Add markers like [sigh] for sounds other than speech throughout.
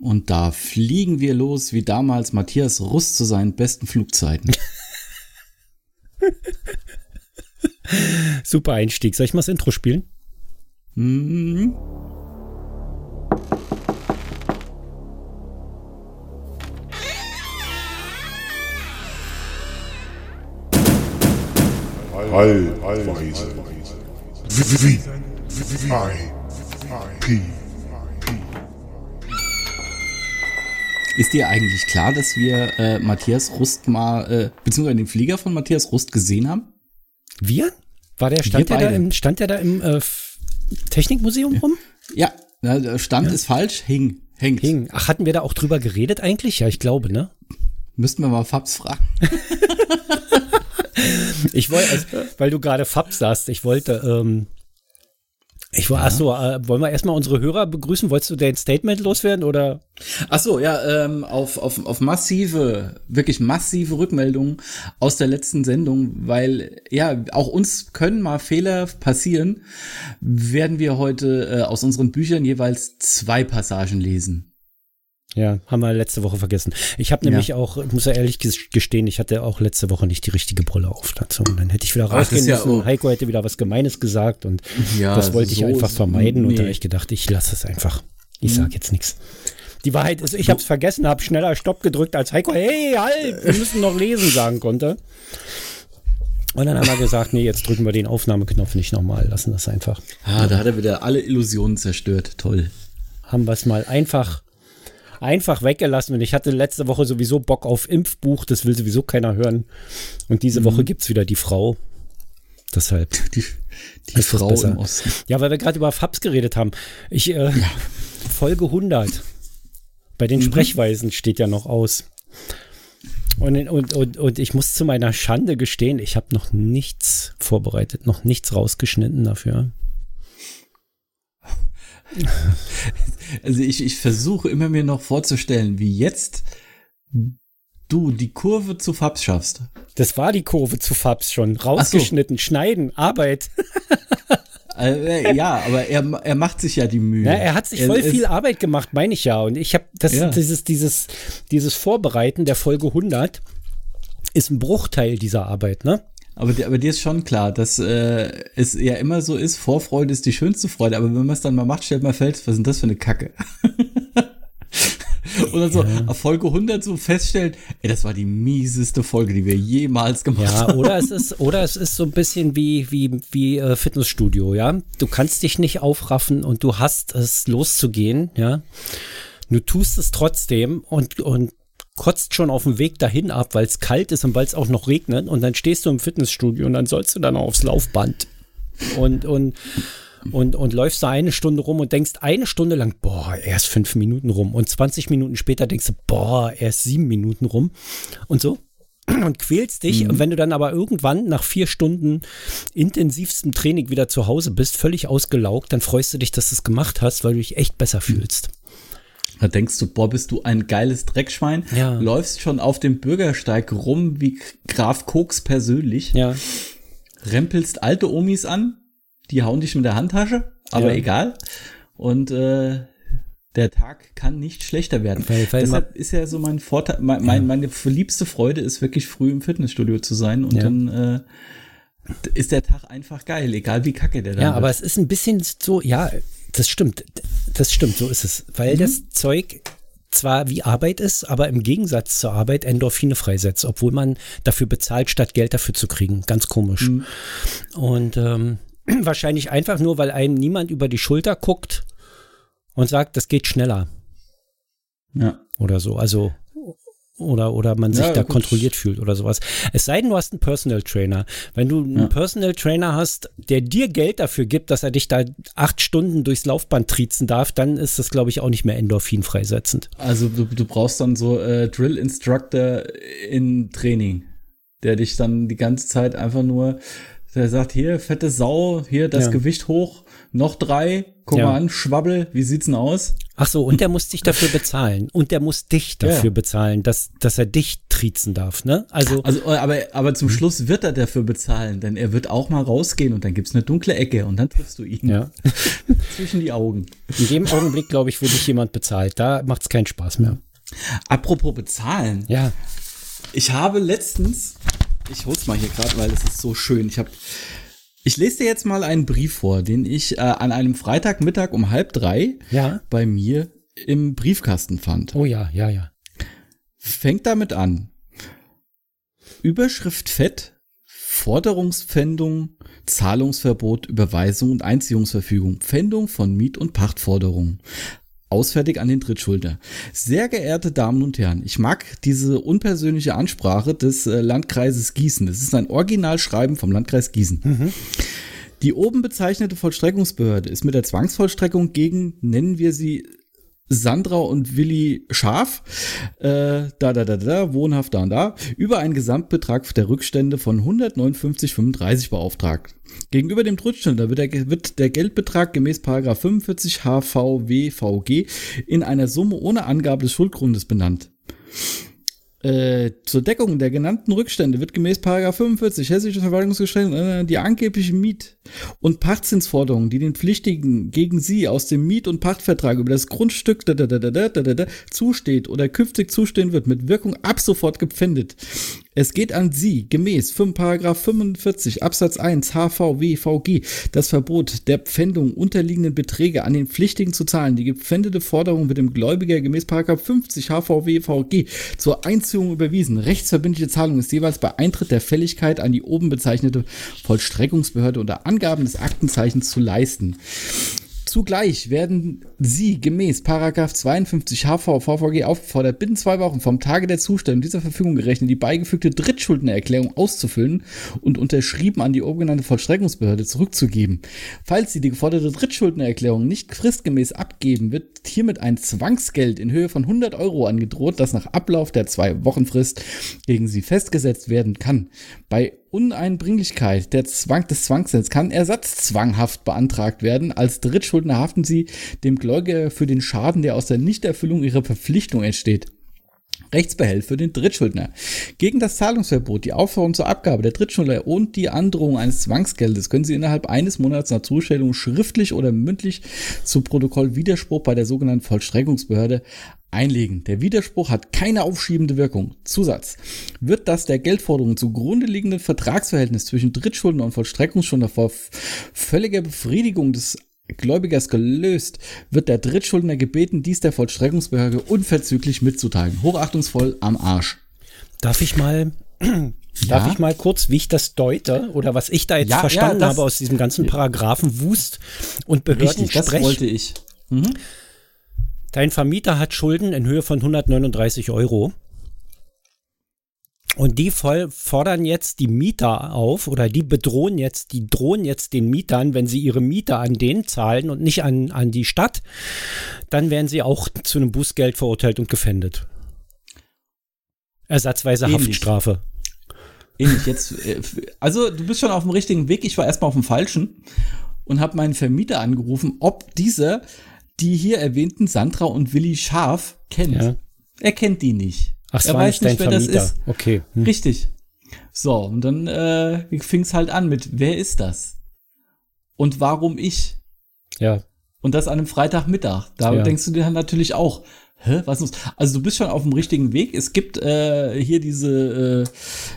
Und da fliegen wir los, wie damals Matthias Rust zu seinen besten Flugzeiten. Super Einstieg. Soll ich mal das Intro spielen? Mhm. Allweise. P. Ist dir eigentlich klar, dass wir äh, Matthias Rust mal, äh, beziehungsweise den Flieger von Matthias Rust gesehen haben? Wir? War der, stand der da im, stand der da im äh, Technikmuseum rum? Ja, Stand ja. ist falsch, hing, hängt. Hing. Ach, hatten wir da auch drüber geredet eigentlich? Ja, ich glaube, ne? Müssten wir mal Fabs fragen. [laughs] ich wollte, also, weil du gerade Fabs sagst, ich wollte, ähm, ich war, ja. achso, äh, wollen wir erstmal unsere Hörer begrüßen? Wolltest du dein Statement loswerden oder? Achso, ja, ähm, auf, auf, auf massive, wirklich massive Rückmeldungen aus der letzten Sendung, weil ja, auch uns können mal Fehler passieren, werden wir heute äh, aus unseren Büchern jeweils zwei Passagen lesen. Ja, haben wir letzte Woche vergessen. Ich habe nämlich ja. auch, ich muss ja ehrlich gestehen, ich hatte auch letzte Woche nicht die richtige Brille auf dazu. Und dann hätte ich wieder rausgehen Ach, müssen. Ja Heiko hätte wieder was Gemeines gesagt und ja, das wollte so ich einfach vermeiden. Nee. Und da habe ich gedacht, ich lasse es einfach. Ich sage jetzt nichts. Die Wahrheit ist, ich habe es vergessen, habe schneller Stopp gedrückt, als Heiko, hey, halt, wir müssen noch lesen sagen konnte. Und dann haben wir gesagt, nee, jetzt drücken wir den Aufnahmeknopf nicht nochmal, lassen das einfach. Ah, da hat er wieder alle Illusionen zerstört. Toll. Haben wir es mal einfach einfach weggelassen. Und ich hatte letzte Woche sowieso Bock auf Impfbuch, das will sowieso keiner hören. Und diese mhm. Woche gibt es wieder die Frau. Deshalb. [laughs] Die, die Frau im Osten. Ja, weil wir gerade über Fabs geredet haben. Ich, äh, ja. Folge 100. Bei den mhm. Sprechweisen steht ja noch aus. Und, und, und, und ich muss zu meiner Schande gestehen, ich habe noch nichts vorbereitet, noch nichts rausgeschnitten dafür. [laughs] Also ich, ich versuche immer mir noch vorzustellen, wie jetzt du die Kurve zu Fabs schaffst. Das war die Kurve zu Fabs schon. Rausgeschnitten, so. schneiden, Arbeit. [laughs] Äh, ja, aber er, er macht sich ja die Mühe. Ja, er hat sich voll er, viel Arbeit gemacht, meine ich ja. Und ich habe das, ja. dieses, dieses, dieses Vorbereiten der Folge 100 ist ein Bruchteil dieser Arbeit, ne? Aber, aber dir ist schon klar, dass äh, es ja immer so ist, Vorfreude ist die schönste Freude, aber wenn man es dann mal macht, stellt man fest, was ist denn das für eine Kacke? [laughs] Und dann so ja. Folge 100 so feststellen, ey, das war die mieseste Folge, die wir jemals gemacht ja, haben. Oder es ist, oder es ist so ein bisschen wie, wie, wie äh, Fitnessstudio, ja. Du kannst dich nicht aufraffen und du hast es loszugehen, ja. Du tust es trotzdem und, und kotzt schon auf dem Weg dahin ab, weil es kalt ist und weil es auch noch regnet. Und dann stehst du im Fitnessstudio und dann sollst du dann aufs Laufband. Und, und, und, und läufst da eine Stunde rum und denkst eine Stunde lang, boah, erst fünf Minuten rum. Und 20 Minuten später denkst du, boah, erst sieben Minuten rum. Und so. [clears throat] Und quälst dich. Mhm. Und wenn du dann aber irgendwann nach vier Stunden intensivstem Training wieder zu Hause bist, völlig ausgelaugt, dann freust du dich, dass du es gemacht hast, weil du dich echt besser fühlst. Da denkst du, boah, bist du ein geiles Dreckschwein. Ja. Läufst schon auf dem Bürgersteig rum wie Graf Koks persönlich. Ja. Rempelst alte Omis an, die hauen dich mit der Handtasche, aber ja. egal. Und äh, der Tag kann nicht schlechter werden. Weil, weil Deshalb ist ja so mein Vorteil, mein, ja. meine verliebste Freude ist wirklich früh im Fitnessstudio zu sein und ja. dann äh, ist der Tag einfach geil, egal wie kacke der da ist. Ja, wird. aber es ist ein bisschen so, ja, das stimmt. Das stimmt, so ist es. Weil mhm. das Zeug zwar wie Arbeit ist, aber im Gegensatz zur Arbeit Endorphine freisetzt, obwohl man dafür bezahlt, statt Geld dafür zu kriegen. Ganz komisch. Mhm. Und ähm, [clears throat] wahrscheinlich einfach nur, weil einem niemand über die Schulter guckt und sagt, das geht schneller. Ja. Oder so. Also oder, oder man sich ja, da gut. kontrolliert fühlt oder sowas. Es sei denn, du hast einen Personal Trainer. Wenn du einen ja. Personal Trainer hast, der dir Geld dafür gibt, dass er dich da acht Stunden durchs Laufband triezen darf, dann ist das, glaube ich, auch nicht mehr Endorphin freisetzend. Also du, du brauchst dann so äh, Drill Instructor in Training, der dich dann die ganze Zeit einfach nur, der sagt, hier, fette Sau, hier das ja. Gewicht hoch, noch drei, guck ja. mal an, Schwabbel, wie sieht's denn aus? Ach so, und der muss dich dafür [laughs] bezahlen. Und der muss dich dafür ja. bezahlen, dass, dass er dich triezen darf, ne? Also, also aber, aber zum Schluss wird er dafür bezahlen, denn er wird auch mal rausgehen und dann gibt's eine dunkle Ecke und dann triffst du ihn. Ja. [laughs] Zwischen die Augen. In dem Augenblick, glaube ich, wo dich jemand bezahlt. Da macht's keinen Spaß mehr. Apropos bezahlen. Ja. Ich habe letztens, ich hol's mal hier gerade, weil es ist so schön. Ich habe ich lese dir jetzt mal einen Brief vor, den ich äh, an einem Freitagmittag um halb drei ja. bei mir im Briefkasten fand. Oh ja, ja, ja. Fängt damit an. Überschrift fett, Forderungspfändung, Zahlungsverbot, Überweisung und Einziehungsverfügung, Pfändung von Miet- und Pachtforderungen. Ausfertig an den Drittschuldner. Sehr geehrte Damen und Herren, ich mag diese unpersönliche Ansprache des äh, Landkreises Gießen. Das ist ein Originalschreiben vom Landkreis Gießen. Mhm. Die oben bezeichnete Vollstreckungsbehörde ist mit der Zwangsvollstreckung gegen, nennen wir sie Sandra und Willi Schaf, äh, da, da, da, da, wohnhaft da und da, über einen Gesamtbetrag der Rückstände von 159,35 beauftragt. Gegenüber dem Rückständer wird der, wird der Geldbetrag gemäß 45 HVWVG in einer Summe ohne Angabe des Schuldgrundes benannt. Äh, zur Deckung der genannten Rückstände wird gemäß 45 Hessisches Verwaltungsgesetz äh, die angeblichen Miet- und Pachtzinsforderungen, die den Pflichtigen gegen sie aus dem Miet- und Pachtvertrag über das Grundstück da, da, da, da, da, da, da, zusteht oder künftig zustehen wird, mit Wirkung ab sofort gepfändet. Es geht an Sie gemäß 5, 45 Absatz 1 HVWVG das Verbot der Pfändung unterliegenden Beträge an den Pflichtigen zu zahlen. Die gepfändete Forderung wird dem Gläubiger gemäß 50 HVWVG zur Einziehung überwiesen. Rechtsverbindliche Zahlung ist jeweils bei Eintritt der Fälligkeit an die oben bezeichnete Vollstreckungsbehörde unter Angaben des Aktenzeichens zu leisten. Zugleich werden Sie gemäß Paragraph 52 HV VVG aufgefordert, binnen zwei Wochen vom Tage der Zustellung dieser Verfügung gerechnet die beigefügte Drittschuldnererklärung auszufüllen und unterschrieben an die obengenannte Vollstreckungsbehörde zurückzugeben. Falls Sie die geforderte Drittschuldnererklärung nicht fristgemäß abgeben, wird hiermit ein Zwangsgeld in Höhe von 100 Euro angedroht, das nach Ablauf der zwei Wochenfrist gegen Sie festgesetzt werden kann. Bei Uneinbringlichkeit der Zwang, des Zwangssinns kann ersatzzwanghaft beantragt werden. Als Drittschuldner haften sie dem Gläubiger für den Schaden, der aus der Nichterfüllung ihrer Verpflichtung entsteht. Rechtsbehelf für den Drittschuldner. Gegen das Zahlungsverbot, die Aufforderung zur Abgabe der Drittschuldner und die Androhung eines Zwangsgeldes können Sie innerhalb eines Monats nach Zustellung schriftlich oder mündlich zu Protokoll Widerspruch bei der sogenannten Vollstreckungsbehörde einlegen. Der Widerspruch hat keine aufschiebende Wirkung. Zusatz. Wird das der Geldforderung zugrunde liegende Vertragsverhältnis zwischen Drittschuldner und Vollstreckungsschuldner vor völliger Befriedigung des Gläubigers gelöst, wird der Drittschuldner gebeten, dies der Vollstreckungsbehörde unverzüglich mitzuteilen. Hochachtungsvoll am Arsch. Darf ich mal [clears throat] Darf ja. ich mal kurz, wie ich das deute oder was ich da jetzt ja, verstanden ja, habe aus diesem ganzen Paragraphen Wust und Behörden Richtig, das wollte ich. Mhm. Dein Vermieter hat Schulden in Höhe von 139 Euro. Und die voll fordern jetzt die Mieter auf oder die bedrohen jetzt, die drohen jetzt den Mietern, wenn sie ihre Miete an den zahlen und nicht an, an die Stadt, dann werden sie auch zu einem Bußgeld verurteilt und gefändet. Ersatzweise Ähnlich. Haftstrafe. Ähnlich jetzt, äh, also du bist schon auf dem richtigen Weg, ich war erstmal auf dem falschen und habe meinen Vermieter angerufen, ob dieser die hier erwähnten Sandra und Willi Scharf kennt. Ja. Er kennt die nicht. Ach, er weiß nicht, wer Vermieter. das ist. Okay. Hm. Richtig. So, und dann äh, fing es halt an mit, wer ist das? Und warum ich? Ja. Und das an einem Freitagmittag. Da ja. denkst du dir dann natürlich auch, hä, was ist? Also du bist schon auf dem richtigen Weg. Es gibt äh, hier diese äh,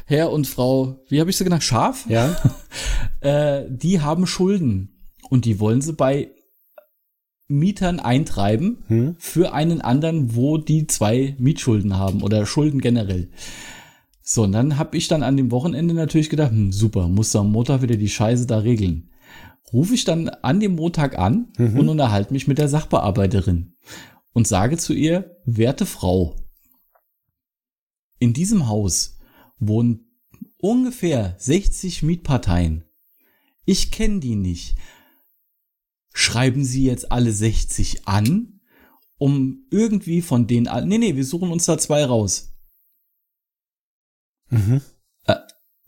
Herr und Frau, wie habe ich sie genannt? Schaf? Ja. [laughs] äh, die haben Schulden. Und die wollen sie bei Mietern eintreiben hm? für einen anderen, wo die zwei Mietschulden haben oder Schulden generell. So, und dann habe ich dann an dem Wochenende natürlich gedacht, hm, super, muss am Montag wieder die Scheiße da regeln. Rufe ich dann an dem Montag an mhm. und unterhalte mich mit der Sachbearbeiterin und sage zu ihr, werte Frau, in diesem Haus wohnen ungefähr 60 Mietparteien. Ich kenne die nicht schreiben Sie jetzt alle 60 an, um irgendwie von denen, nee, nee, wir suchen uns da zwei raus. Mhm. Äh,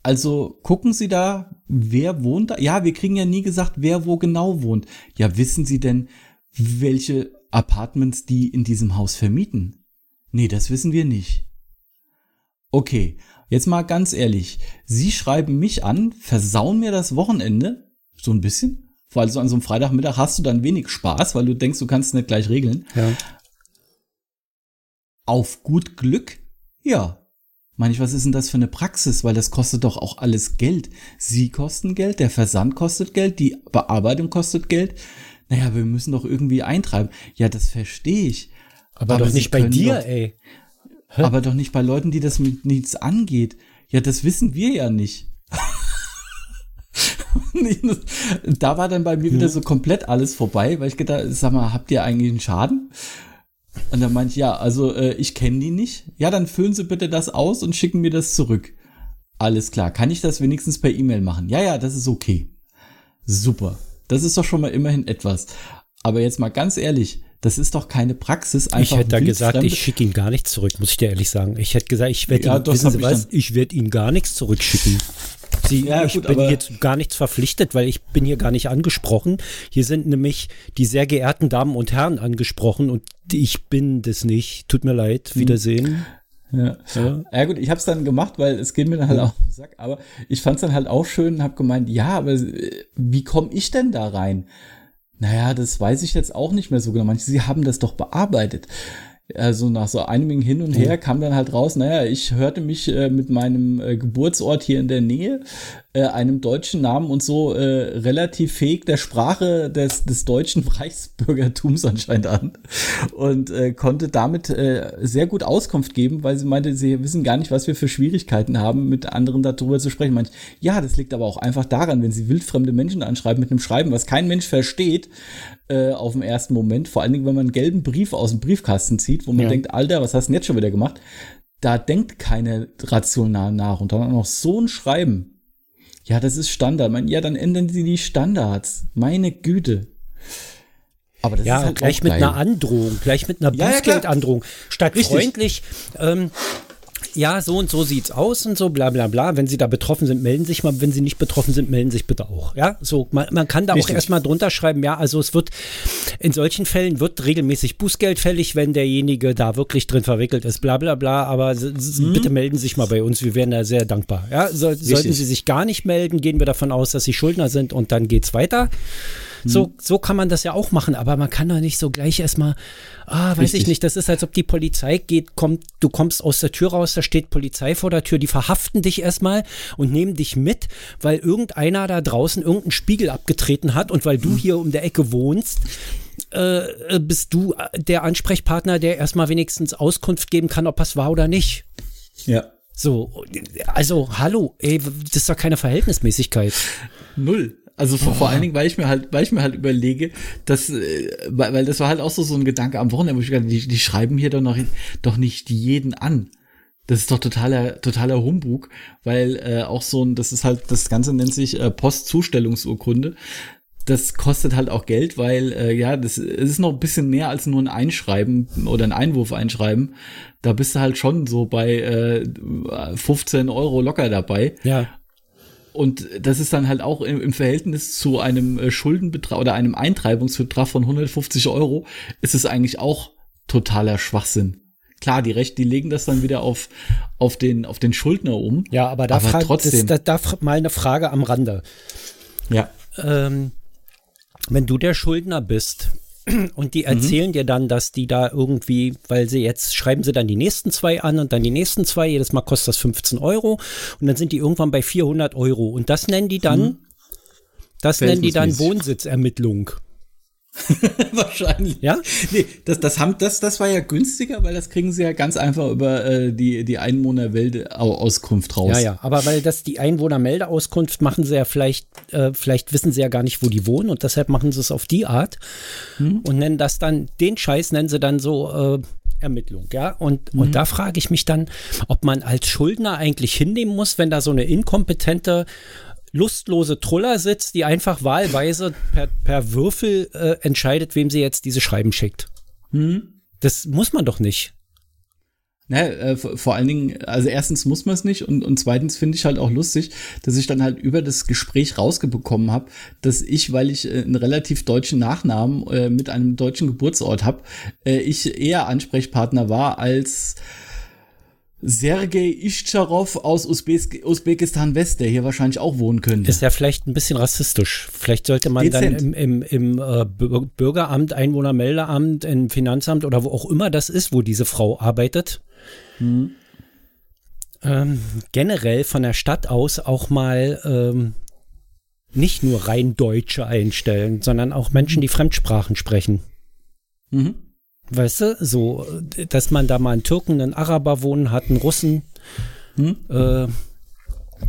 also gucken Sie da, wer wohnt da? Ja, wir kriegen ja nie gesagt, wer wo genau wohnt. Ja, wissen Sie denn, welche Apartments die in diesem Haus vermieten? Nee, das wissen wir nicht. Okay, jetzt mal ganz ehrlich. Sie schreiben mich an, versauen mir das Wochenende, so ein bisschen, weil so an so einem Freitagmittag hast du dann wenig Spaß, weil du denkst, du kannst es nicht gleich regeln. Ja. Auf gut Glück? Ja. Meine ich, was ist denn das für eine Praxis? Weil das kostet doch auch alles Geld. Sie kosten Geld, der Versand kostet Geld, die Bearbeitung kostet Geld. Naja, wir müssen doch irgendwie eintreiben. Ja, das verstehe ich. Aber, aber doch nicht bei dir, doch, ey. Hä? Aber doch nicht bei Leuten, die das mit nichts angeht. Ja, das wissen wir ja nicht. [laughs] da war dann bei mir wieder so komplett alles vorbei, weil ich gedacht, sag mal, habt ihr eigentlich einen Schaden? Und dann meinte ich, ja, also äh, ich kenne die nicht. Ja, dann füllen Sie bitte das aus und schicken mir das zurück. Alles klar. Kann ich das wenigstens per E-Mail machen? Ja, ja, das ist okay. Super. Das ist doch schon mal immerhin etwas. Aber jetzt mal ganz ehrlich, das ist doch keine Praxis. Einfach ich hätte da gesagt, ich schicke ihn gar nicht zurück, muss ich dir ehrlich sagen. Ich hätte gesagt, ich werde ja, ihn, wissen Sie was, ich werde ihn gar nichts zurückschicken. Sie, ja, ich gut, bin jetzt gar nichts verpflichtet, weil ich bin hier gar nicht angesprochen. Hier sind nämlich die sehr geehrten Damen und Herren angesprochen und ich bin das nicht. Tut mir leid. Hm. Wiedersehen. Ja. ja. ja gut, ich habe es dann gemacht, weil es geht mir dann halt auch auf den Sack. Aber ich fand es dann halt auch schön und habe gemeint, ja, aber äh, wie komme ich denn da rein? Naja, das weiß ich jetzt auch nicht mehr so genau. Manche, sie haben das doch bearbeitet also nach so einigem Hin und Her kam dann halt raus, naja, ich hörte mich äh, mit meinem äh, Geburtsort hier in der Nähe, äh, einem deutschen Namen und so äh, relativ fähig der Sprache des, des deutschen [laughs] Reichsbürgertums anscheinend an und äh, konnte damit äh, sehr gut Auskunft geben, weil sie meinte, sie wissen gar nicht, was wir für Schwierigkeiten haben, mit anderen darüber zu sprechen. Meinte, ja, das liegt aber auch einfach daran, wenn sie wildfremde Menschen anschreiben mit einem Schreiben, was kein Mensch versteht, äh, auf dem ersten Moment, vor allen Dingen, wenn man einen gelben Brief aus dem Briefkasten zieht, wo man ja. denkt, Alter, was hast du denn jetzt schon wieder gemacht? Da denkt keine rational nach und dann auch noch so ein Schreiben. Ja, das ist Standard. Man, ja, dann ändern sie die Standards. Meine Güte. Aber das ja, ist halt gleich mit einer Androhung, gleich mit einer Bußgeldandrohung. Ja, Statt Richtig. freundlich, ähm, ja, so und so sieht's aus und so, bla bla bla. Wenn Sie da betroffen sind, melden sich mal. Wenn Sie nicht betroffen sind, melden sich bitte auch. Ja, so, man, man kann da Richtig. auch erstmal drunter schreiben, ja, also es wird, in solchen Fällen wird regelmäßig Bußgeld fällig, wenn derjenige da wirklich drin verwickelt ist, bla bla bla. Aber mhm. bitte melden Sie sich mal bei uns, wir wären da sehr dankbar. Ja, so, sollten Sie sich gar nicht melden, gehen wir davon aus, dass Sie Schuldner sind und dann geht's weiter. So, hm. so kann man das ja auch machen, aber man kann doch nicht so gleich erstmal, ah, weiß Richtig. ich nicht, das ist, als ob die Polizei geht, kommt, du kommst aus der Tür raus, da steht Polizei vor der Tür, die verhaften dich erstmal und nehmen dich mit, weil irgendeiner da draußen irgendeinen Spiegel abgetreten hat und weil du hm. hier um der Ecke wohnst, äh, bist du der Ansprechpartner, der erstmal wenigstens Auskunft geben kann, ob das war oder nicht. Ja. So, also hallo, ey, das ist doch keine Verhältnismäßigkeit. Null. Also vor, vor allen Dingen, weil ich mir halt, weil ich mir halt überlege, dass, äh, weil, weil das war halt auch so, so ein Gedanke am Wochenende, wo ich gedacht, die, die schreiben hier doch noch, doch nicht jeden an. Das ist doch totaler, totaler Humbug, weil äh, auch so ein, das ist halt, das Ganze nennt sich äh, Postzustellungsurkunde. Das kostet halt auch Geld, weil äh, ja, das ist noch ein bisschen mehr als nur ein Einschreiben oder ein Einwurf einschreiben. Da bist du halt schon so bei äh, 15 Euro locker dabei. Ja. Und das ist dann halt auch im, im Verhältnis zu einem äh, Schuldenbetrag oder einem Eintreibungsbetrag von 150 Euro ist es eigentlich auch totaler Schwachsinn. Klar, die Recht, die legen das dann wieder auf, auf den, auf den Schuldner um. Ja, aber da, aber frag, trotzdem. Das, da, da mal eine Frage am Rande. Ja. Ähm, wenn du der Schuldner bist, und die mhm. erzählen mhm. dir dann, dass die da irgendwie, weil sie jetzt schreiben sie dann die nächsten zwei an und dann die nächsten zwei, jedes Mal kostet das 15 Euro und dann sind die irgendwann bei 400 Euro und das nennen die dann, mhm. das nennen die dann Wohnsitzermittlung. [laughs] Wahrscheinlich. Ja? Nee, das, das, haben, das, das war ja günstiger, weil das kriegen sie ja ganz einfach über äh, die, die Einwohnermeldeauskunft raus. Ja, ja, aber weil das die Einwohnermeldeauskunft machen sie ja vielleicht, äh, vielleicht wissen sie ja gar nicht, wo die wohnen und deshalb machen sie es auf die Art hm. und nennen das dann, den Scheiß nennen sie dann so, äh, Ermittlung, ja. Und, mhm. und da frage ich mich dann, ob man als Schuldner eigentlich hinnehmen muss, wenn da so eine inkompetente lustlose Truller sitzt, die einfach wahlweise per, per Würfel äh, entscheidet, wem sie jetzt diese Schreiben schickt. Hm? Das muss man doch nicht. Ja, äh, vor allen Dingen, also erstens muss man es nicht und, und zweitens finde ich halt auch lustig, dass ich dann halt über das Gespräch rausgebekommen habe, dass ich, weil ich äh, einen relativ deutschen Nachnamen äh, mit einem deutschen Geburtsort habe, äh, ich eher Ansprechpartner war als Sergei Ischtscharow aus Usbek Usbekistan West, der hier wahrscheinlich auch wohnen könnte. Ist ja vielleicht ein bisschen rassistisch. Vielleicht sollte man Dezent. dann im, im, im äh, Bürgeramt, Einwohnermeldeamt, im Finanzamt oder wo auch immer das ist, wo diese Frau arbeitet, hm. ähm, generell von der Stadt aus auch mal ähm, nicht nur rein Deutsche einstellen, sondern auch Menschen, die Fremdsprachen sprechen. Mhm. Weißt du, so, dass man da mal einen Türken, einen Araber wohnen hat, einen Russen. Hm? Äh,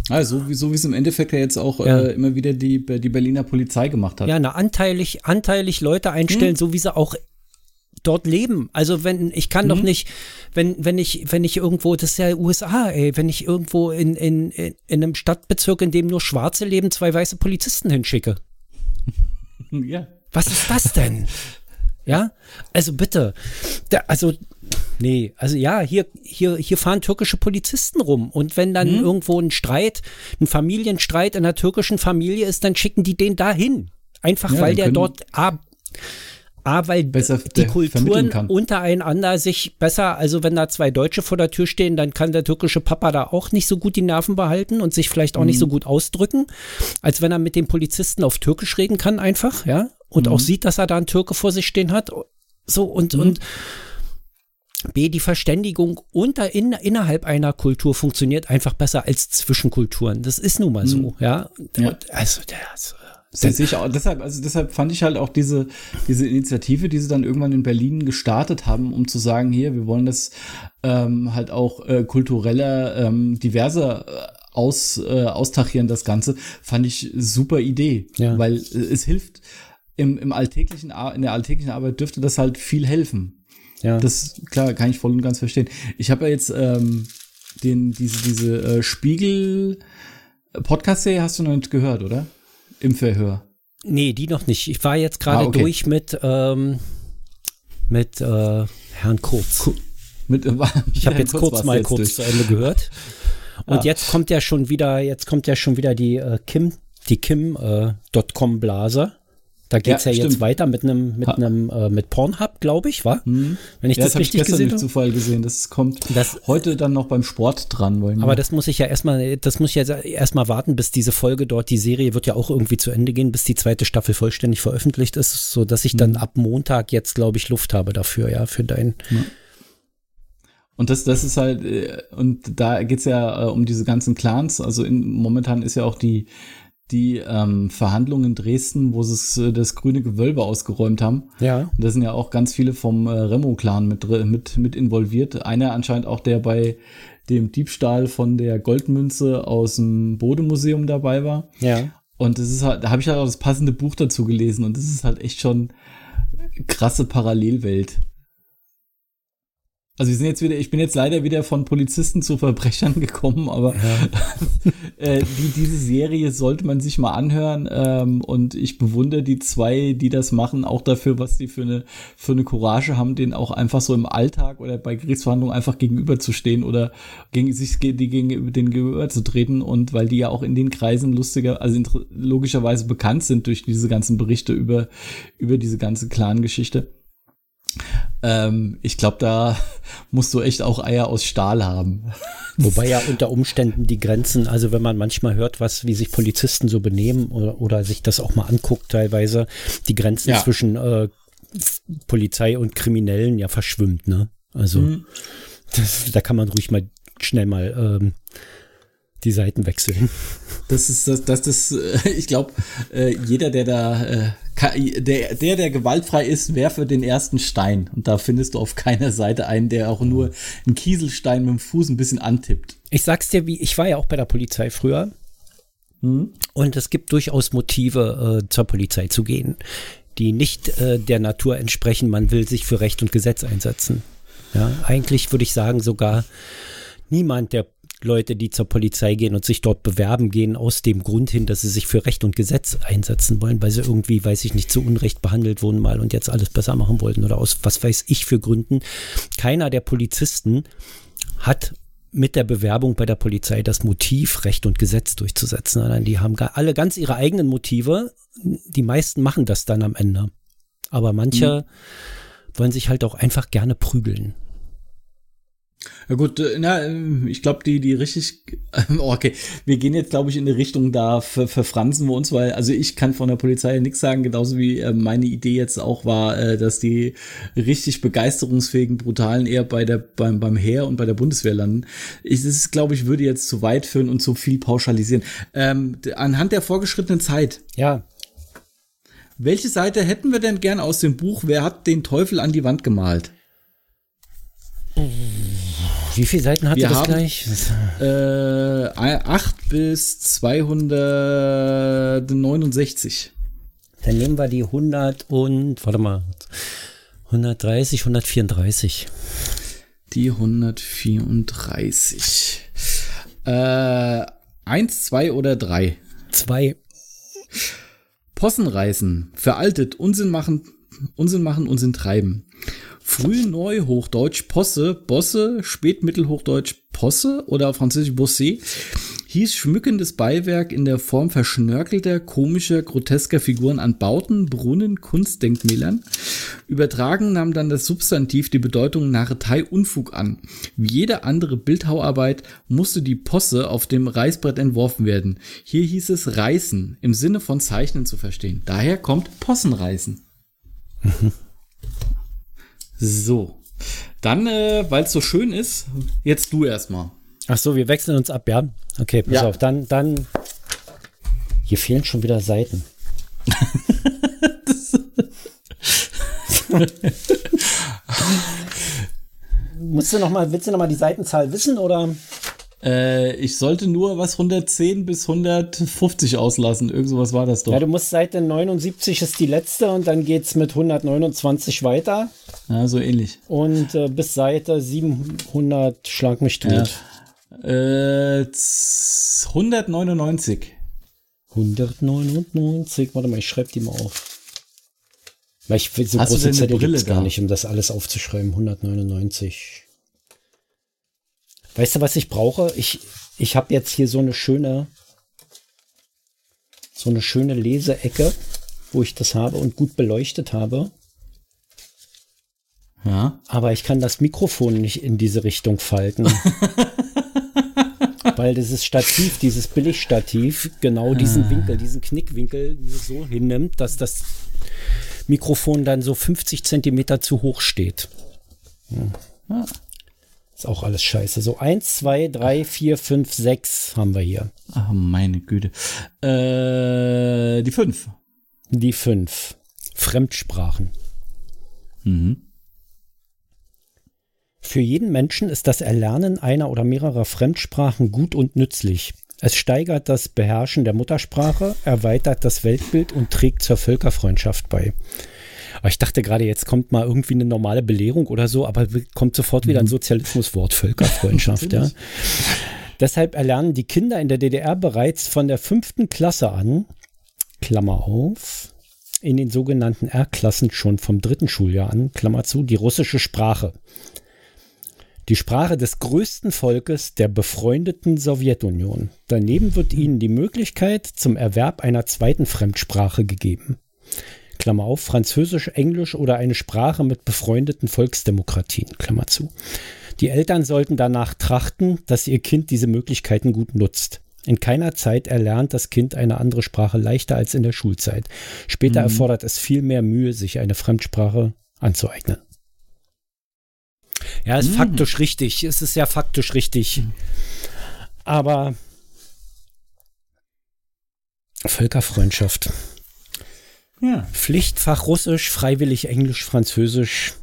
also, wie, so wie es im Endeffekt ja jetzt auch ja. äh, immer wieder die, die Berliner Polizei gemacht hat. Ja, na, anteilig, anteilig Leute einstellen, hm? so wie sie auch dort leben. Also wenn ich kann mhm. doch nicht, wenn wenn ich wenn ich irgendwo, das ist ja USA, ey, wenn ich irgendwo in in in einem Stadtbezirk, in dem nur Schwarze leben, zwei weiße Polizisten hinschicke. [laughs] ja. Was ist das denn? [laughs] Ja, also bitte. Da, also, nee, also ja, hier, hier, hier fahren türkische Polizisten rum. Und wenn dann hm? irgendwo ein Streit, ein Familienstreit in einer türkischen Familie ist, dann schicken die den dahin. Einfach ja, weil der dort A, A, weil die Kulturen untereinander sich besser, also wenn da zwei Deutsche vor der Tür stehen, dann kann der türkische Papa da auch nicht so gut die Nerven behalten und sich vielleicht auch mhm. nicht so gut ausdrücken, als wenn er mit dem Polizisten auf Türkisch reden kann einfach, ja und mhm. auch sieht, dass er da einen Türke vor sich stehen hat. So und, mhm. und B, die Verständigung unter, in, innerhalb einer Kultur funktioniert einfach besser als Zwischenkulturen. Das ist nun mal so, mhm. ja. ja. Also, das, das ich auch, deshalb, also deshalb fand ich halt auch diese, diese Initiative, die sie dann irgendwann in Berlin gestartet haben, um zu sagen, hier, wir wollen das ähm, halt auch äh, kultureller, ähm, diverser äh, aus, äh, austachieren, das Ganze, fand ich super Idee. Ja. Weil äh, es hilft, im, im alltäglichen, in der alltäglichen Arbeit dürfte das halt viel helfen. Ja. Das, klar, kann ich voll und ganz verstehen. Ich habe ja jetzt ähm, den, diese, diese äh, Spiegel-Podcast-Serie hast du noch nicht gehört, oder? Im Verhör. Nee, die noch nicht. Ich war jetzt gerade ah, okay. durch mit, ähm, mit äh, Herrn Kurz. Ku mit, [laughs] äh, ich habe jetzt kurz, kurz mal jetzt kurz durch. zu Ende gehört. [laughs] Und ah. jetzt kommt ja schon wieder, jetzt kommt ja schon wieder die äh, Kim, die Kim Da geht's ja, ja jetzt weiter mit einem mit einem äh, mit Pornhub, glaube ich, war? Hm. Wenn ich ja, das, das richtig ich gesehen habe. Zufall gesehen, das kommt das, heute dann noch beim Sport dran. Wollen aber das muss ich ja erstmal, das muss ich ja erstmal warten, bis diese Folge dort, die Serie wird ja auch irgendwie zu Ende gehen, bis die zweite Staffel vollständig veröffentlicht ist, so dass ich hm. dann ab Montag jetzt, glaube ich, Luft habe dafür, ja, für dein. Ja. Und das, das ist halt, äh, und da geht's ja äh, um diese ganzen Clans. Also in, momentan ist ja auch die, die ähm, Verhandlungen in Dresden, wo sie äh, das grüne Gewölbe ausgeräumt haben. Ja. Und da sind ja auch ganz viele vom äh, Remo-Clan mit, mit, mit involviert. Einer anscheinend auch, der bei dem Diebstahl von der Goldmünze aus dem Bodemuseum dabei war. Ja. Und das ist halt, da habe ich halt auch das passende Buch dazu gelesen und das ist halt echt schon krasse Parallelwelt. Also wir sind jetzt wieder, ich bin jetzt leider wieder von Polizisten zu Verbrechern [laughs] gekommen, aber ja. [laughs] äh, die, diese Serie sollte man sich mal anhören ähm, und ich bewundere die zwei, die das machen, auch dafür, was die für eine für eine Courage haben, den auch einfach so im Alltag oder bei Gerichtsverhandlungen einfach gegenüberzustehen oder gegen sich die gegen den gegenüber zu treten und weil die ja auch in den Kreisen lustiger, also logischerweise bekannt sind durch diese ganzen Berichte über über diese ganze Clan-Geschichte ähm, ich glaube, da [laughs] musst du echt auch Eier aus Stahl haben. [laughs] Wobei ja unter Umständen die Grenzen, also wenn man manchmal hört, was, wie sich Polizisten so benehmen oder, oder sich das auch mal anguckt, teilweise, die Grenzen ja. zwischen äh, Polizei und Kriminellen ja verschwimmt, ne? Also mhm. das, da kann man ruhig mal schnell mal ähm, die Seiten wechseln. Das ist das, das, das ich glaube, äh, jeder, der da, äh, der, der, der gewaltfrei ist, werfe den ersten Stein. Und da findest du auf keiner Seite einen, der auch nur einen Kieselstein mit dem Fuß ein bisschen antippt. Ich sag's dir, wie, ich war ja auch bei der Polizei früher. Hm? Und es gibt durchaus Motive, äh, zur Polizei zu gehen, die nicht äh, der Natur entsprechen. Man will sich für Recht und Gesetz einsetzen. Ja, eigentlich würde ich sagen, sogar niemand, der Leute, die zur Polizei gehen und sich dort bewerben, gehen aus dem Grund hin, dass sie sich für Recht und Gesetz einsetzen wollen, weil sie irgendwie, weiß ich nicht, zu Unrecht behandelt wurden mal und jetzt alles besser machen wollten oder aus was weiß ich für Gründen. Keiner der Polizisten hat mit der Bewerbung bei der Polizei das Motiv, Recht und Gesetz durchzusetzen, sondern die haben alle ganz ihre eigenen Motive. Die meisten machen das dann am Ende. Aber manche mhm. wollen sich halt auch einfach gerne prügeln. Ja gut, äh, na, äh, ich glaube, die, die richtig, [laughs] okay, wir gehen jetzt, glaube ich, in eine Richtung, da ver, verfransen wir uns, weil, also ich kann von der Polizei nichts sagen, genauso wie äh, meine Idee jetzt auch war, äh, dass die richtig begeisterungsfähigen Brutalen eher bei der, beim, beim Heer und bei der Bundeswehr landen. Ich, das ist, glaube ich, würde jetzt zu weit führen und zu viel pauschalisieren. Ähm, anhand der vorgeschrittenen Zeit. Ja. Welche Seite hätten wir denn gern aus dem Buch Wer hat den Teufel an die Wand gemalt? Wie viele Seiten hat Wir das haben, gleich? Äh, 8 bis 269. Dann nehmen wir die 100 und, warte mal, 130, 134. Die 134. Äh, 1, 2 oder 3? 2. Possenreißen, veraltet, Unsinn machen, Unsinn machen, Unsinn treiben. Frühneuhochdeutsch Posse, Bosse, Spätmittelhochdeutsch Posse oder französisch Bosse, hieß schmückendes Beiwerk in der Form verschnörkelter, komischer, grotesker Figuren an Bauten, Brunnen, Kunstdenkmälern. Übertragen nahm dann das Substantiv die Bedeutung Narretei Unfug an. Wie jede andere Bildhauarbeit musste die Posse auf dem Reißbrett entworfen werden. Hier hieß es Reißen, im Sinne von Zeichnen zu verstehen. Daher kommt Possenreißen. [laughs] So. Dann, äh, weil es so schön ist, jetzt du erstmal. Ach so, wir wechseln uns ab, ja? Okay, pass ja. auf. Dann, dann. Hier fehlen schon wieder Seiten. [laughs] Musst du noch mal, willst du noch mal die Seitenzahl wissen oder? Äh, ich sollte nur was 110 bis 150 auslassen. Irgend sowas war das doch. Ja, du musst Seite 79 ist die letzte und dann geht es mit 129 weiter. Ja, so ähnlich. Und äh, bis Seite 700 schlag mich tot. Ja. Äh, 199. 199. Warte mal, ich schreibe die mal auf. Weil ich will so Hast große Zettel gibt gar nicht, um das alles aufzuschreiben. 199. Weißt du, was ich brauche? Ich, ich habe jetzt hier so eine schöne, so eine schöne Leseecke, wo ich das habe und gut beleuchtet habe. Ja. Aber ich kann das Mikrofon nicht in diese Richtung falten. [laughs] weil dieses Stativ, dieses Billigstativ, genau diesen ah. Winkel, diesen Knickwinkel nur so hinnimmt, dass das Mikrofon dann so 50 Zentimeter zu hoch steht. Ja. Ist auch alles scheiße. So eins, zwei, drei, vier, fünf, sechs haben wir hier. Ach, meine Güte. Äh, die fünf. Die fünf. Fremdsprachen. Mhm. Für jeden Menschen ist das Erlernen einer oder mehrerer Fremdsprachen gut und nützlich. Es steigert das Beherrschen der Muttersprache, erweitert das Weltbild und trägt zur Völkerfreundschaft bei. Aber ich dachte gerade, jetzt kommt mal irgendwie eine normale Belehrung oder so, aber kommt sofort wieder ein mhm. Sozialismuswort, Völkerfreundschaft, [laughs] ja. Deshalb erlernen die Kinder in der DDR bereits von der fünften Klasse an, Klammer auf, in den sogenannten R-Klassen schon vom dritten Schuljahr an, Klammer zu, die russische Sprache. Die Sprache des größten Volkes der befreundeten Sowjetunion. Daneben wird ihnen die Möglichkeit zum Erwerb einer zweiten Fremdsprache gegeben. Klammer auf, Französisch, Englisch oder eine Sprache mit befreundeten Volksdemokratien, Klammer zu. Die Eltern sollten danach trachten, dass ihr Kind diese Möglichkeiten gut nutzt. In keiner Zeit erlernt das Kind eine andere Sprache leichter als in der Schulzeit. Später mhm. erfordert es viel mehr Mühe, sich eine Fremdsprache anzueignen. Ja, ist mhm. faktisch richtig. Es ist ja faktisch richtig. Mhm. Aber Völkerfreundschaft. Ja. Pflichtfach Russisch, freiwillig Englisch, Französisch.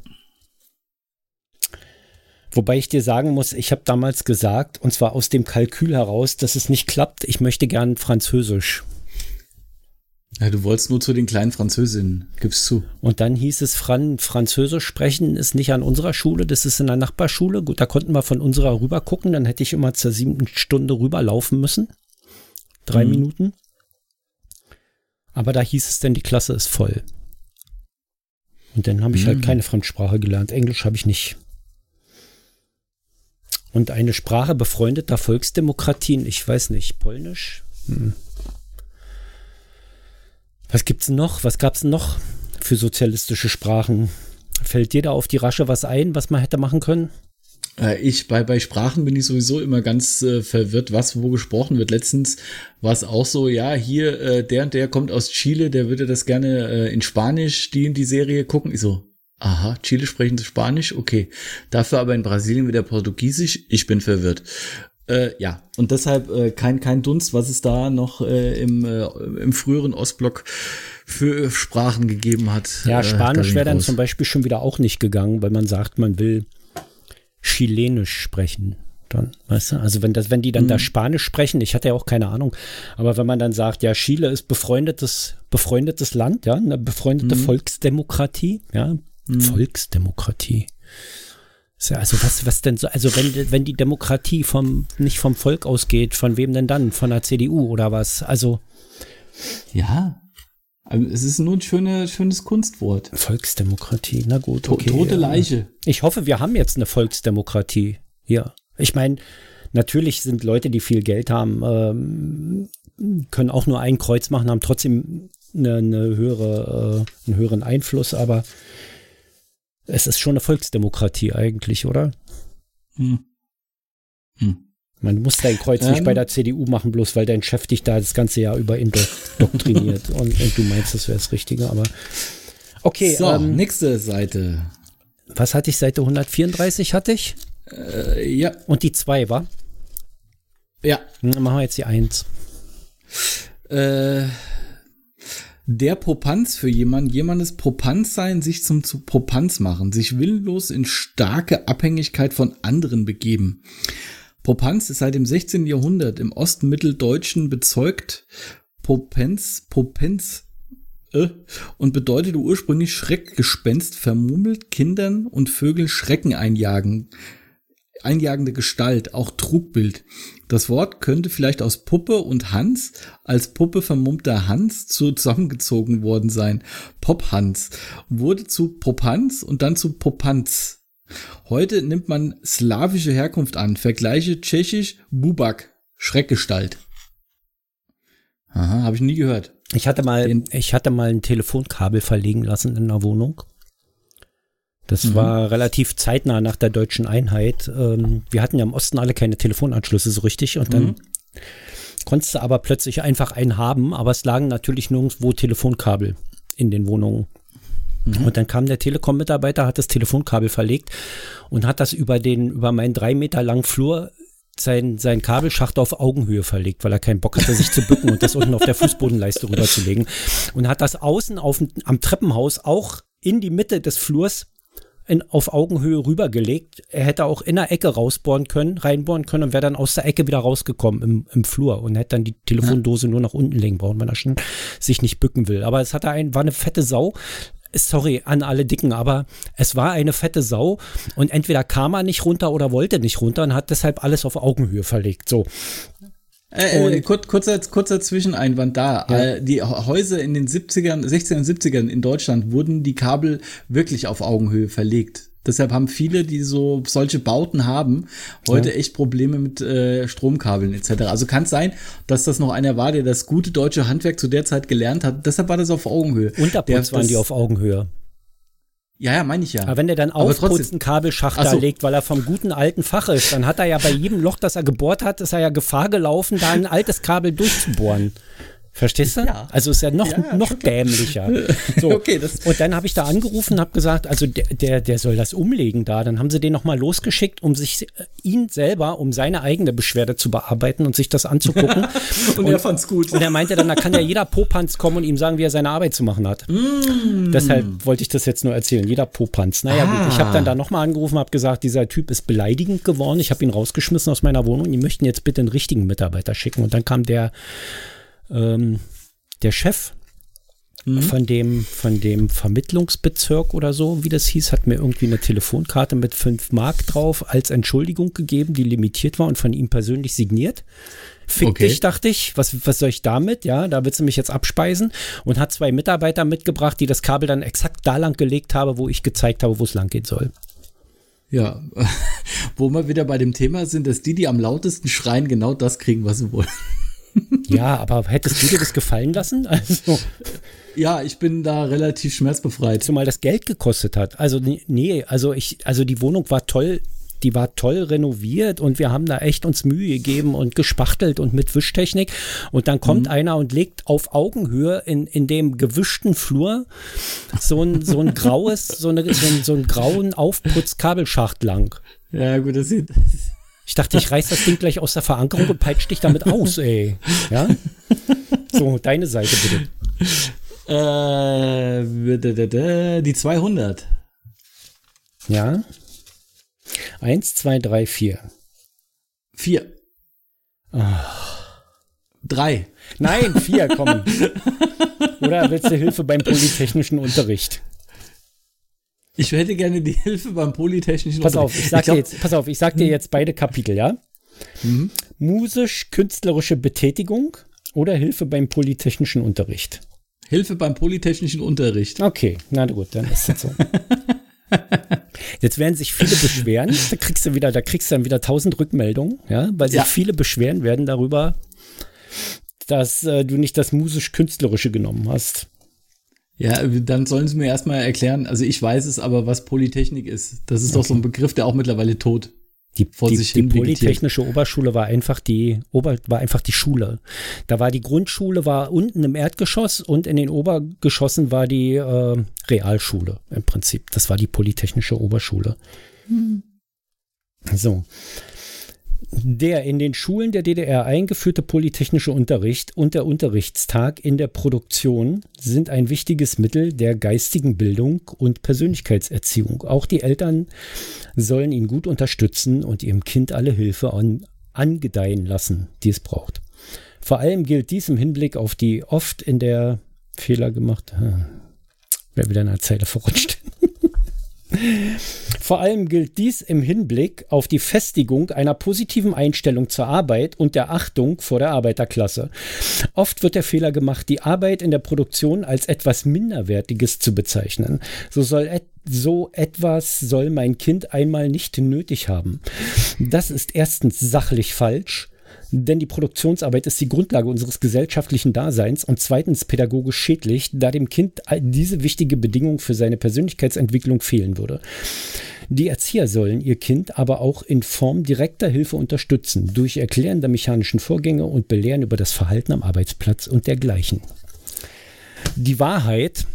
Wobei ich dir sagen muss, ich habe damals gesagt, und zwar aus dem Kalkül heraus, dass es nicht klappt, ich möchte gern Französisch. Ja, du wolltest nur zu den kleinen Französinnen, gibst zu. Und dann hieß es, Fran Französisch sprechen ist nicht an unserer Schule, das ist in der Nachbarschule. Gut, da konnten wir von unserer rüber gucken, dann hätte ich immer zur siebten Stunde rüberlaufen müssen. Drei mhm. Minuten. Aber da hieß es denn, die Klasse ist voll. Und dann habe ich halt mhm. halt keine Fremdsprache gelernt. Englisch habe ich nicht. Und eine Sprache befreundeter Volksdemokratien, ich weiß nicht, Polnisch? Hm. Was gibt's noch? Was gab's noch für sozialistische Sprachen? Fällt dir da auf die Rasche was ein, was man hätte machen können? Äh, ich, bei, bei Sprachen bin ich sowieso immer ganz äh, verwirrt, was wo gesprochen wird. Letztens war es auch so, ja, hier, äh, der und der kommt aus Chile, der würde das gerne äh, in Spanisch, die in die Serie gucken. Ich so, aha, Chile sprechen sie Spanisch, okay. Dafür aber in Brasilien wieder Portugiesisch, ich bin verwirrt. Äh, ja, und deshalb äh, kein, kein Dunst, was es da noch äh, im, äh, im früheren Ostblock für Sprachen gegeben hat. Ja, äh, Spanisch wäre dann zum Beispiel schon wieder auch nicht gegangen, weil man sagt, man will Chilenisch sprechen. Dann, weißt du? Also wenn das, wenn die dann mhm. da Spanisch sprechen, ich hatte ja auch keine Ahnung, aber wenn man dann sagt, ja, Chile ist befreundetes, befreundetes Land, ja, eine befreundete mhm. Volksdemokratie, ja, mhm. Volksdemokratie. Also was, was denn so, also wenn, wenn die Demokratie vom, nicht vom Volk ausgeht, von wem denn dann? Von der CDU oder was? Also. Ja, also es ist nur ein schöne, schönes Kunstwort. Volksdemokratie, na gut. Okay. Tote Leiche. Ich hoffe, wir haben jetzt eine Volksdemokratie. Ja. Ich meine, natürlich sind Leute, die viel Geld haben, ähm, können auch nur ein Kreuz machen, haben trotzdem eine, eine höhere, äh, einen höheren Einfluss, aber es ist schon eine Volksdemokratie eigentlich, oder? Hm. Hm. Man muss dein Kreuz ähm, nicht bei der CDU machen, bloß weil dein Chef dich da das ganze Jahr über indoktriniert [laughs] und, und, du meinst, das wäre das Richtige, aber okay. So, ähm, nächste Seite. Was hatte ich? Seite 134 hatte ich? Äh, ja. Und die 2 war? Ja. Dann machen wir jetzt die 1. Äh, der Popanz für jemanden, jemandes Popanz sein, sich zum zu Popanz machen, sich willenlos in starke Abhängigkeit von anderen begeben. Popanz ist seit dem 16. Jahrhundert im Ostmitteldeutschen bezeugt Popens, Popens äh, und bedeutete ursprünglich Schreckgespenst, vermummelt Kindern und Vögeln Schrecken einjagen einjagende Gestalt, auch Trugbild. Das Wort könnte vielleicht aus Puppe und Hans als Puppe vermummter Hans zusammengezogen worden sein. Pop-Hans wurde zu Popanz und dann zu Popanz. Heute nimmt man slawische Herkunft an. Vergleiche tschechisch Bubak, Schreckgestalt. Aha, habe ich nie gehört. Ich hatte mal, Den, ich hatte mal ein Telefonkabel verlegen lassen in der Wohnung. Das mhm. war relativ zeitnah nach der deutschen Einheit. Ähm, wir hatten ja im Osten alle keine Telefonanschlüsse so richtig und dann mhm. konntest du aber plötzlich einfach einen haben, aber es lagen natürlich nirgendwo Telefonkabel in den Wohnungen. Mhm. Und dann kam der Telekom-Mitarbeiter, hat das Telefonkabel verlegt und hat das über den, über meinen drei Meter langen Flur sein, sein Kabelschacht auf Augenhöhe verlegt, weil er keinen Bock hatte, sich zu bücken und das unten auf der Fußbodenleiste rüberzulegen. Und hat das außen auf, am Treppenhaus auch in die Mitte des Flurs in, auf Augenhöhe rübergelegt. Er hätte auch in der Ecke rausbohren können, reinbohren können und wäre dann aus der Ecke wieder rausgekommen im, im Flur und hätte dann die Telefondose ja. nur nach unten legen brauchen, wenn er schon sich nicht bücken will. Aber es hatte ein, war eine fette Sau. Sorry an alle Dicken, aber es war eine fette Sau und entweder kam er nicht runter oder wollte nicht runter und hat deshalb alles auf Augenhöhe verlegt. So. Äh, äh, kurz, kurzer, kurzer Zwischeneinwand da. Ja. Äh, die Häuser in den 70ern, 60ern und 70ern in Deutschland wurden die Kabel wirklich auf Augenhöhe verlegt. Deshalb haben viele, die so solche Bauten haben, heute ja. echt Probleme mit äh, Stromkabeln etc. Also kann es sein, dass das noch einer war, der das gute deutsche Handwerk zu der Zeit gelernt hat. Deshalb war das auf Augenhöhe. Unterputz waren die auf Augenhöhe. Ja, ja, meine ich ja. Aber wenn der dann aufputzen Kabelschacht so. da legt, weil er vom guten alten Fach ist, dann hat er ja bei jedem Loch, das er gebohrt hat, ist er ja Gefahr gelaufen, da ein altes Kabel durchzubohren. Verstehst du? Ja. Also ist ja noch, ja, noch dämlicher. [laughs] So. okay, und dann habe ich da angerufen und habe gesagt, also der, der, der soll das umlegen da. Dann haben sie den nochmal losgeschickt, um sich äh, ihn selber, um seine eigene Beschwerde zu bearbeiten und sich das anzugucken. und, [laughs] und er fand's gut. Und er meinte dann, da kann ja jeder Popanz kommen und ihm sagen, wie er seine Arbeit zu machen hat. Mm. Deshalb wollte ich das jetzt nur erzählen. Jeder Popanz. Naja, ah. gut. Ich habe dann da nochmal angerufen, habe gesagt, dieser Typ ist beleidigend geworden. Ich habe ihn rausgeschmissen aus meiner Wohnung. Die möchten jetzt bitte einen richtigen Mitarbeiter schicken. Und dann kam der ähm, der Chef mhm. von dem, von dem Vermittlungsbezirk oder so, wie das hieß, hat mir irgendwie eine Telefonkarte mit 5 Mark drauf als Entschuldigung gegeben, die limitiert war und von ihm persönlich signiert. Fick okay. dich, dachte ich. Was, was soll ich damit? Ja, da willst du mich jetzt abspeisen. Und hat zwei Mitarbeiter mitgebracht, die das Kabel dann exakt da lang gelegt habe, wo ich gezeigt habe, wo es lang gehen soll. Ja, [laughs] wo wir wieder bei dem Thema sind, dass die, die am lautesten schreien, genau das kriegen, was sie wollen. Ja, aber hättest du dir das gefallen lassen? Also. Ja, ich bin da relativ schmerzbefreit. Zumal das Geld gekostet hat. Also, nee, also ich, also die Wohnung war toll die war toll renoviert und wir haben da echt uns Mühe gegeben und gespachtelt und mit Wischtechnik. Und dann kommt mhm. einer und legt auf Augenhöhe in, in dem gewischten Flur so ein, so ein graues, so, eine, so, ein, so einen grauen Aufputzkabelschacht lang. Ja, gut, das sieht. Ich dachte, ich reiß das Ding gleich aus der Verankerung und peitsch dich damit aus, ey. Ja? So, deine Seite bitte. Äh, die 200. Ja. Eins, zwei, drei, vier. Vier. Ach. Drei. Nein, vier, komm. Oder willst du Hilfe beim polytechnischen Unterricht? Ich hätte gerne die [laughs] Hilfe beim polytechnischen pass Unterricht. Auf, ich sag ich glaub, dir jetzt, pass auf, ich sag dir hm? jetzt beide Kapitel, ja? Mhm. Musisch-künstlerische Betätigung oder Hilfe beim polytechnischen Unterricht? Hilfe beim polytechnischen Unterricht. Okay, na gut, dann ist das so. [laughs] Jetzt werden sich viele beschweren, da kriegst du wieder, da kriegst du dann wieder tausend Rückmeldungen, ja, weil sich ja. viele beschweren werden darüber, dass äh, du nicht das musisch-künstlerische genommen hast. Ja, dann sollen sie mir erstmal erklären, also ich weiß es, aber was Polytechnik ist. Das ist okay. doch so ein Begriff, der auch mittlerweile tot die, vor die, sich die Polytechnische Oberschule war einfach die Ober, war einfach die Schule. Da war die Grundschule war unten im Erdgeschoss und in den Obergeschossen war die äh, Realschule im Prinzip. Das war die Polytechnische Oberschule. Hm. So. Der in den Schulen der DDR eingeführte polytechnische Unterricht und der Unterrichtstag in der Produktion sind ein wichtiges Mittel der geistigen Bildung und Persönlichkeitserziehung. Auch die Eltern sollen ihn gut unterstützen und ihrem Kind alle Hilfe an, angedeihen lassen, die es braucht. Vor allem gilt dies im Hinblick auf die oft in der Fehler gemacht, äh, wer wieder in einer Zeile verrutscht. Vor allem gilt dies im Hinblick auf die Festigung einer positiven Einstellung zur Arbeit und der Achtung vor der Arbeiterklasse. Oft wird der Fehler gemacht, die Arbeit in der Produktion als etwas Minderwertiges zu bezeichnen. So soll et so etwas soll mein Kind einmal nicht nötig haben. Das ist erstens sachlich falsch denn die Produktionsarbeit ist die Grundlage unseres gesellschaftlichen Daseins und zweitens pädagogisch schädlich, da dem Kind diese wichtige Bedingung für seine Persönlichkeitsentwicklung fehlen würde. Die Erzieher sollen ihr Kind aber auch in Form direkter Hilfe unterstützen, durch Erklären der mechanischen Vorgänge und Belehren über das Verhalten am Arbeitsplatz und dergleichen. Die Wahrheit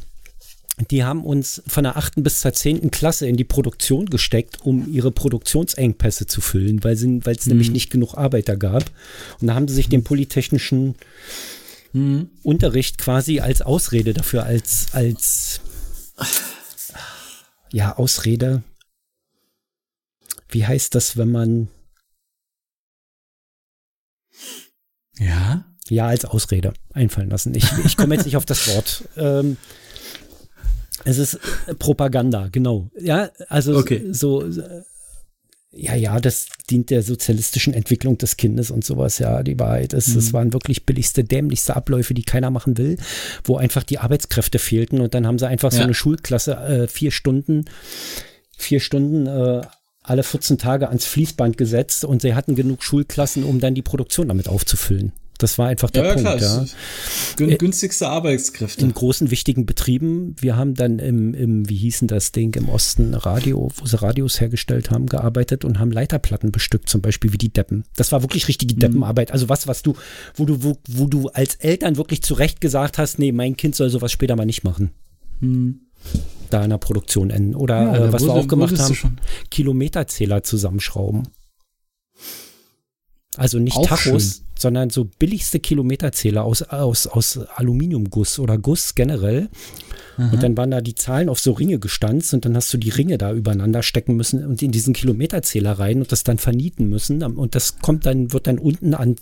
die haben uns von der achten bis zur zehnten Klasse in die Produktion gesteckt, um ihre Produktionsengpässe zu füllen, weil es mhm. nämlich nicht genug Arbeiter gab. Und da haben sie sich den polytechnischen mhm. Unterricht quasi als Ausrede dafür, als, als ja, Ausrede. Wie heißt das, wenn man ja? Ja, als Ausrede einfallen lassen. Ich, ich komme jetzt nicht auf das Wort. Ähm, es ist Propaganda, genau. Ja, also okay. so, ja, ja, das dient der sozialistischen Entwicklung des Kindes und sowas, ja, die Wahrheit ist, mhm. es waren wirklich billigste, dämlichste Abläufe, die keiner machen will, wo einfach die Arbeitskräfte fehlten und dann haben sie einfach ja. so eine Schulklasse äh, vier Stunden, vier Stunden äh, alle 14 Tage ans Fließband gesetzt und sie hatten genug Schulklassen, um dann die Produktion damit aufzufüllen. Das war einfach der ja, Punkt. Klar, ja. Äh, günstigste Arbeitskräfte. In großen, wichtigen Betrieben. Wir haben dann im, im, wie hießen das Ding, im Osten Radio, wo sie Radios hergestellt haben, gearbeitet und haben Leiterplatten bestückt, zum Beispiel wie die Deppen. Das war wirklich richtige mhm. Deppenarbeit. Also was, was du, wo du, wo, wo du als Eltern wirklich zu Recht gesagt hast, nee, mein Kind soll sowas später mal nicht machen. Mhm da in der Produktion enden. Oder ja, äh, was wurde, wir auch gemacht haben, Kilometerzähler zusammenschrauben. Also nicht auch Tachos, schön. sondern so billigste Kilometerzähler aus, aus, aus Aluminiumguss oder Guss generell. Aha. Und dann waren da die Zahlen auf so Ringe gestanzt und dann hast du die Ringe da übereinander stecken müssen und in diesen Kilometerzähler rein und das dann vernieten müssen. Und das kommt dann, wird dann unten an,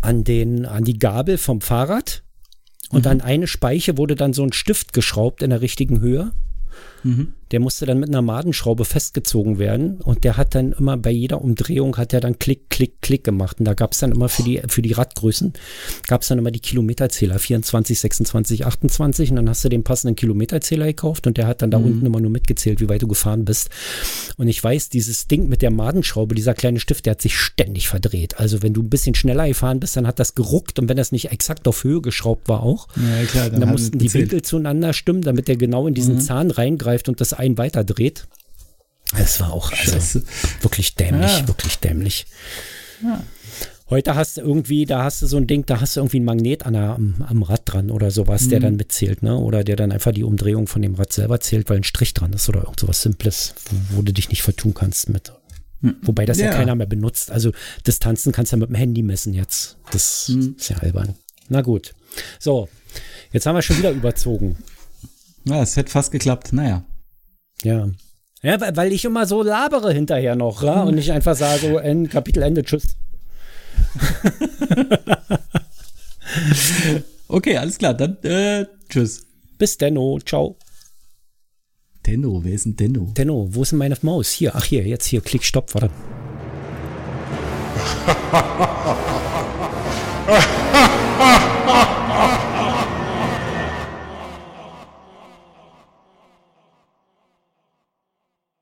an den, an die Gabel vom Fahrrad Und mhm. an eine Speiche wurde dann so ein Stift geschraubt in der richtigen Höhe. Mhm. Der musste dann mit einer Madenschraube festgezogen werden und der hat dann immer bei jeder Umdrehung hat er dann Klick, Klick, Klick gemacht. Und da gab es dann immer für die, für die Radgrößen, gab es dann immer die Kilometerzähler, 24, 26, 28 und dann hast du den passenden Kilometerzähler gekauft und der hat dann da mhm. unten immer nur mitgezählt, wie weit du gefahren bist. Und ich weiß, dieses Ding mit der Madenschraube, dieser kleine Stift, der hat sich ständig verdreht. Also wenn du ein bisschen schneller gefahren bist, dann hat das geruckt und wenn das nicht exakt auf Höhe geschraubt war auch, ja, klar, dann, dann mussten die Winkel zueinander stimmen, damit der genau in diesen mhm. Zahn reingreift und das einen weiter dreht. Es war auch also wirklich dämlich, ja. wirklich dämlich. Ja. Heute hast du irgendwie, da hast du so ein Ding, da hast du irgendwie ein Magnet an der, am, am, Rad dran oder sowas, mhm. der dann mitzählt, ne? Oder der dann einfach die Umdrehung von dem Rad selber zählt, weil ein Strich dran ist oder irgend sowas Simples, wo, wo du dich nicht vertun kannst mit. Mhm. Wobei das ja. ja. keiner mehr benutzt. Also Distanzen kannst du ja mit dem Handy messen jetzt. Das mhm. ist ja albern. Na gut. So, jetzt haben wir schon wieder überzogen. Ja, es hätte fast geklappt. Naja. Ja. Ja, weil ich immer so labere hinterher noch, ja? und nicht einfach sage, so, in Kapitel Ende, tschüss. [laughs] okay, alles klar, dann äh, tschüss. Bis Denno, ciao. Denno, wer ist denn Denno? Denno, wo ist denn meine Maus? Hier, ach hier, jetzt hier, klick, stopp, warte. [laughs]